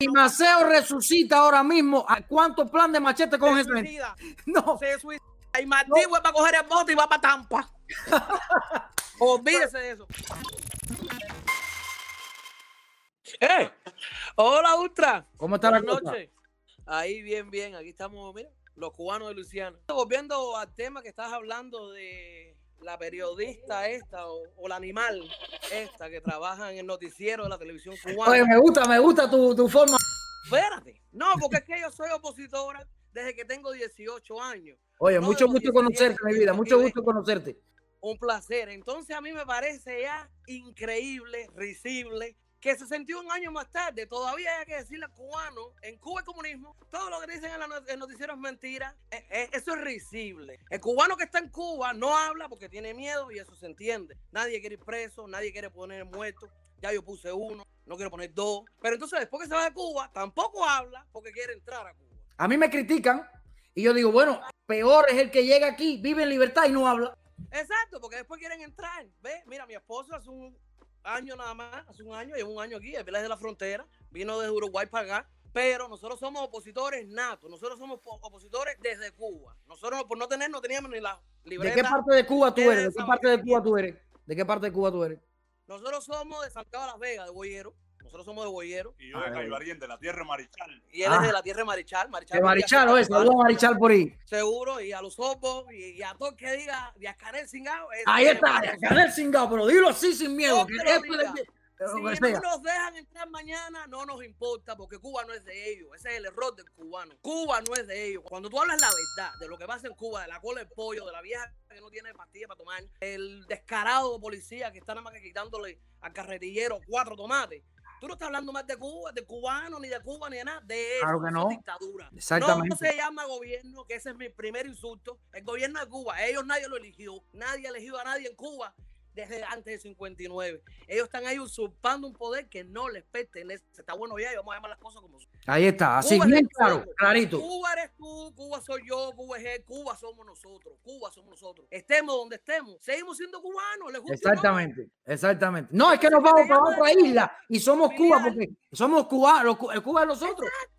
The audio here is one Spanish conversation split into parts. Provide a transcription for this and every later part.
Si Maceo resucita ahora mismo, ¿a cuánto plan de machete con ese? No. Se suicida. Y Martí no. para coger el bote y va para Tampa. Olvídese de eso. ¡Eh! Hola, Ultra. ¿Cómo está la noche? Ahí, bien, bien. Aquí estamos, mira, los cubanos de Luciana. Volviendo al tema que estás hablando de la periodista esta o, o, la animal esta que trabaja en el noticiero de la televisión cubana. Oye, me gusta, me gusta tu, tu forma. Espérate. No, porque es que yo soy opositora desde que tengo 18 años. Oye, no mucho gusto conocerte, mi vida. Mucho gusto conocerte. Un placer. Entonces a mí me parece ya increíble, risible, que 61 años más tarde todavía hay que decirle al cubano, en Cuba el comunismo, todo lo que dicen en el noticiero es mentira, eh, eh, eso es risible. El cubano que está en Cuba no habla porque tiene miedo y eso se entiende. Nadie quiere ir preso, nadie quiere poner muerto. Ya yo puse uno, no quiero poner dos. Pero entonces después que se va de Cuba, tampoco habla porque quiere entrar a Cuba. A mí me critican y yo digo, bueno, peor es el que llega aquí, vive en libertad y no habla. Exacto, porque después quieren entrar. Ve, mira, mi esposo hace un año nada más, hace un año, lleva un año aquí, el de la frontera, vino desde Uruguay para acá, pero nosotros somos opositores natos, nosotros somos opositores desde Cuba. Nosotros por no tener, no teníamos ni la libreta. ¿De qué parte de Cuba tú eres? ¿De qué parte de Cuba tú eres? ¿De qué parte de Cuba tú eres? Nosotros somos de San Carlos de Las Vegas, de Boyero. Nosotros somos de Boyero. Y yo de Cayo de la tierra Marichal. Y él ah. es de la tierra Marichal. Marichal de Marichal, oye, saludos a Marichal por ahí. Seguro, y a los ojos, y, y, a todo que diga de Canel Singao. Ahí está, de Canel Singao, pero dilo así sin miedo. que es si no nos dejan entrar mañana, no nos importa, porque Cuba no es de ellos. Ese es el error del cubano. Cuba no es de ellos. Cuando tú hablas la verdad de lo que pasa en Cuba, de la cola del pollo, de la vieja que no tiene pastilla para tomar, el descarado policía que está nada más que quitándole al carretillero cuatro tomates, Tú no estás hablando más de Cuba, de cubano, ni de Cuba, ni de nada. De eso, claro que no. dictadura. Exactamente. No se llama gobierno, que ese es mi primer insulto. El gobierno de Cuba, ellos nadie lo eligió. Nadie ha elegido a nadie en Cuba desde antes del 59. Ellos están ahí usurpando un poder que no les pertenece. Está bueno ya y vamos a llamar las cosas como son. Ahí está, así bien claro, clarito. Cuba eres tú, Cuba soy yo, Cuba es él, Cuba somos nosotros, Cuba somos nosotros. Estemos donde estemos, seguimos siendo cubanos. ¿les gusta exactamente, exactamente. No, es que nos vamos para otra isla y somos Cuba porque somos cubanos, Cuba es nosotros. Exacto.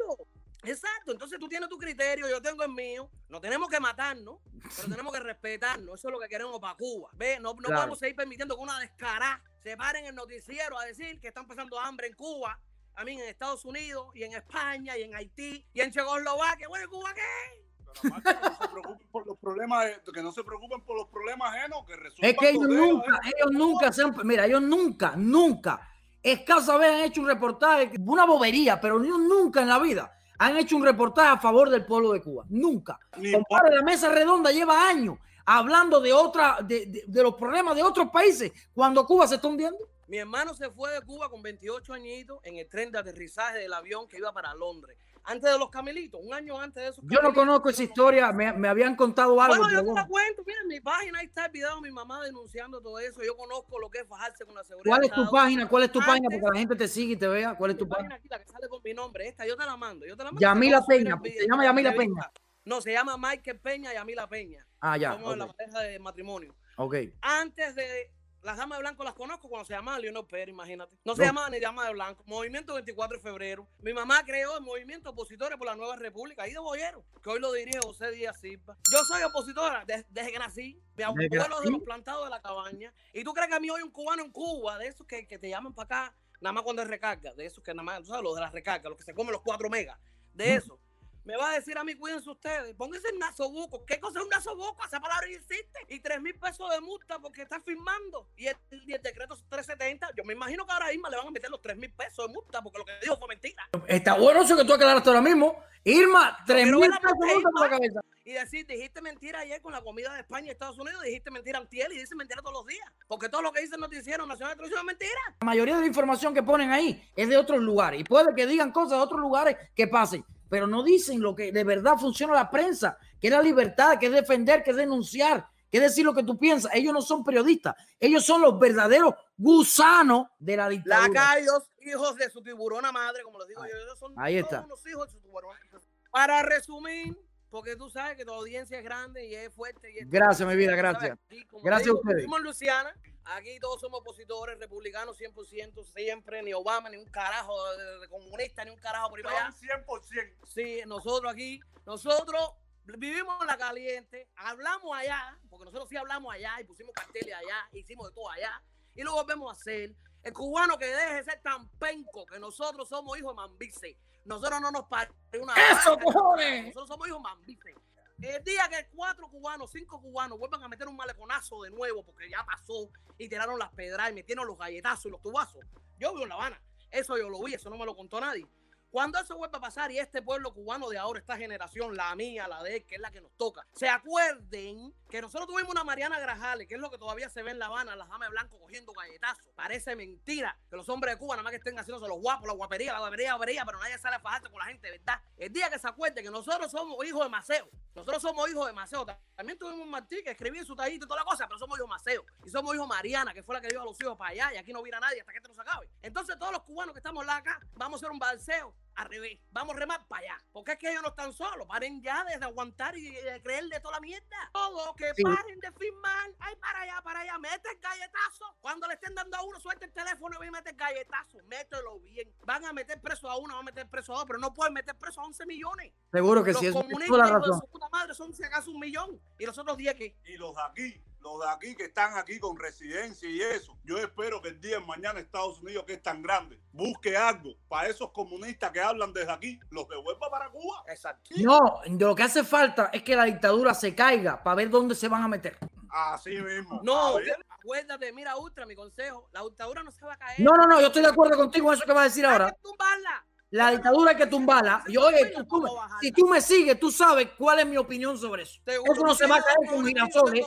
Exacto, entonces tú tienes tu criterio, yo tengo el mío. No tenemos que matarnos, pero tenemos que respetarnos. Eso es lo que queremos para Cuba. ¿Ve? No, no claro. podemos seguir permitiendo que una descarada se pare en el noticiero a decir que están pasando hambre en Cuba, a mí en Estados Unidos, y en España, y en Haití, y en Checoslovaquia. Bueno, ¿Cuba qué? Pero, Marco, que no se preocupen por los problemas, que no se preocupen por los problemas ajenos, que resuelvan Es que ellos nunca, ¿eh? ellos nunca se han, mira, ellos nunca, nunca, escasa vez han hecho un reportaje, una bobería, pero ellos nunca en la vida han hecho un reportaje a favor del pueblo de Cuba. Nunca. Compadre, la mesa redonda lleva años hablando de otra, de, de, de, los problemas de otros países cuando Cuba se está hundiendo. Mi hermano se fue de Cuba con 28 añitos en el tren de aterrizaje del avión que iba para Londres. Antes de los camelitos, un año antes de eso. Yo no conozco esa historia, me, me habían contado algo. Bueno, yo te la cuento, mira, en mi página ahí está el video de mi mamá denunciando todo eso. Yo conozco lo que es fajarse con la seguridad. ¿Cuál es tu página? ¿Cuál es tu antes, página? Porque la gente te sigue y te vea. ¿Cuál es tu página? Aquí, la que sale con mi nombre, esta, yo te la mando. Yo te la mando Yamila Peña, se llama Yamila Peña. No, se llama Michael Peña y Yamila Peña. Ah, ya. Somos okay. la pareja de matrimonio. Ok. Antes de las damas de blanco las conozco cuando se llamaba Leonor Pérez, imagínate. No se no. llamaba ni dama de blanco. Movimiento 24 de febrero. Mi mamá creó el movimiento opositores por la nueva república, ahí de Boyero, que hoy lo dirige José Díaz Silva. Yo soy opositora desde, desde que nací. Mi abuelo de los plantados de la cabaña. ¿Y tú crees que a mí hoy un cubano en Cuba, de esos que, que te llaman para acá, nada más cuando es recarga, de esos que nada más, tú sabes, los de la recarga, los que se comen los 4 megas, de eso me va a decir a mí, cuídense ustedes, pónganse el nasobuco. ¿Qué cosa es un nasobuco? Esa palabra existe. Y 3 mil pesos de multa porque está firmando. Y el, y el, decreto 370, yo me imagino que ahora Irma le van a meter los 3 mil pesos de multa porque lo que dijo fue mentira. Está bueno eso que tú aclaraste ahora mismo. Irma, 3 mil pesos de multa por la cabeza. Y decir, dijiste mentira ayer con la comida de España y Estados Unidos, dijiste mentira antiel y dices mentira todos los días. Porque todo lo que dice el noticiero nacional de televisión es mentira. La mayoría de la información que ponen ahí es de otros lugares. Y puede que digan cosas de otros lugares que pasen pero no dicen lo que de verdad funciona la prensa, que es la libertad, que es defender, que es denunciar, que es decir lo que tú piensas. Ellos no son periodistas, ellos son los verdaderos gusanos de la dictadura. Lacayos, hijos de su tiburona madre, como les digo yo, ellos son Ahí está. unos hijos de su tiburona. Para resumir, porque tú sabes que tu audiencia es grande y es fuerte. Y es gracias, mi vida, gracias. Gracias digo, a ustedes. Luciana, aquí todos somos opositores, republicanos 100%, siempre, ni Obama, ni un carajo de, de comunista, ni un carajo por ahí para allá. 100%. Sí, nosotros aquí, nosotros vivimos en la caliente, hablamos allá, porque nosotros sí hablamos allá y pusimos carteles allá, hicimos de todo allá, y lo volvemos a hacer. El cubano que deje de ser tan penco, que nosotros somos hijos de Mambice. Nosotros no nos pare una. ¡Eso, vaca, cojones! Nosotros somos hijos de Mambice. El día que cuatro cubanos, cinco cubanos vuelvan a meter un maleconazo de nuevo, porque ya pasó y tiraron las pedras y metieron los galletazos y los tubazos. Yo vivo en La Habana. Eso yo lo vi, eso no me lo contó nadie. Cuando eso vuelva a pasar y este pueblo cubano de ahora, esta generación, la mía, la de él, que es la que nos toca, se acuerden que nosotros tuvimos una Mariana Grajales, que es lo que todavía se ve en La Habana, las damas blanco cogiendo galletazos. Parece mentira que los hombres de Cuba nada más que estén haciéndose los guapos, la guapería, la guapería, la guapería, pero nadie sale a fajarse con la gente, ¿verdad? El día que se acuerde que nosotros somos hijos de Maceo, nosotros somos hijos de Maceo. También tuvimos un Martí que escribía en su tajito y toda la cosa, pero somos hijos de Maceo. Y somos hijos de Mariana, que fue la que dio a los hijos para allá, y aquí no viene nadie hasta que esto no se acabe. Entonces todos los cubanos que estamos acá, vamos a hacer un balseo al revés. Vamos a remar para allá. Porque es que ellos no están solos. Paren ya de aguantar y de creer de toda la mierda. Todo, que Sí. paren de firmar. Ay, para allá, para allá. Mete el galletazo. Cuando le estén dando a uno, suelta el teléfono y mete el galletazo. Mételo bien. Van a meter preso a uno, van a meter preso a dos, pero no pueden meter preso a 11 millones. Seguro que los sí, tienes comunistas, de su puta madre, son si acaso un millón. Y los otros 10 que. Y los de aquí, los de aquí que están aquí con residencia y eso, yo espero que el día de mañana Estados Unidos, que es tan grande, busque algo para esos comunistas que hablan desde aquí, los devuelva para Cuba. Exacto. No, lo que hace falta es que la dictadura se caiga para ver dónde se van a meter. Así mismo. No, acuérdate, mira, Ultra, mi consejo. La dictadura no se va a caer. No, no, no, yo estoy de acuerdo contigo en eso que vas a decir Hay ahora. que tumbarla. La dictadura hay que tumbarla. Yo, oye, tú- tú si tú me sigues, tú sabes cuál es mi opinión sobre eso. Eso no se va a caer con girasoles.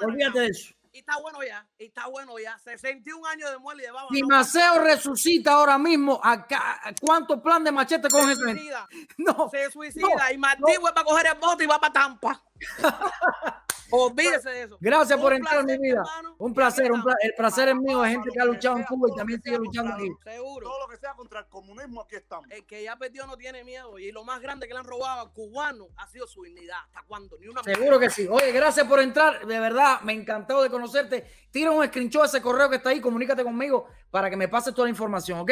Olvídate de eso. Y está bueno ya, y está bueno ya. 61 años de muerte y de baba. Si no. Maceo resucita ahora mismo, acá, ¿cuánto plan de machete coge se ese gente? suicida, No, se suicida y Martí no. vuelve a coger el bote y va para Tampa. Olvídese de eso. gracias Un por entrar en mi placer, vida. hermano. Un placer, un pla- el placer es mío de gente que ha luchado en Cuba y también sigue luchando aquí. Seguro. Todo lo que sea contra el comunismo, aquí estamos. El que ya perdió no tiene miedo. Y lo más grande que le han robado al cubano ha sido su dignidad. ¿Hasta cuándo? Ni una Seguro que sí. Oye, gracias por entrar. De verdad, me encantó de conocerte. Tira un screenshot de ese correo que está ahí, comunícate conmigo para que me pases toda la información, ¿ok?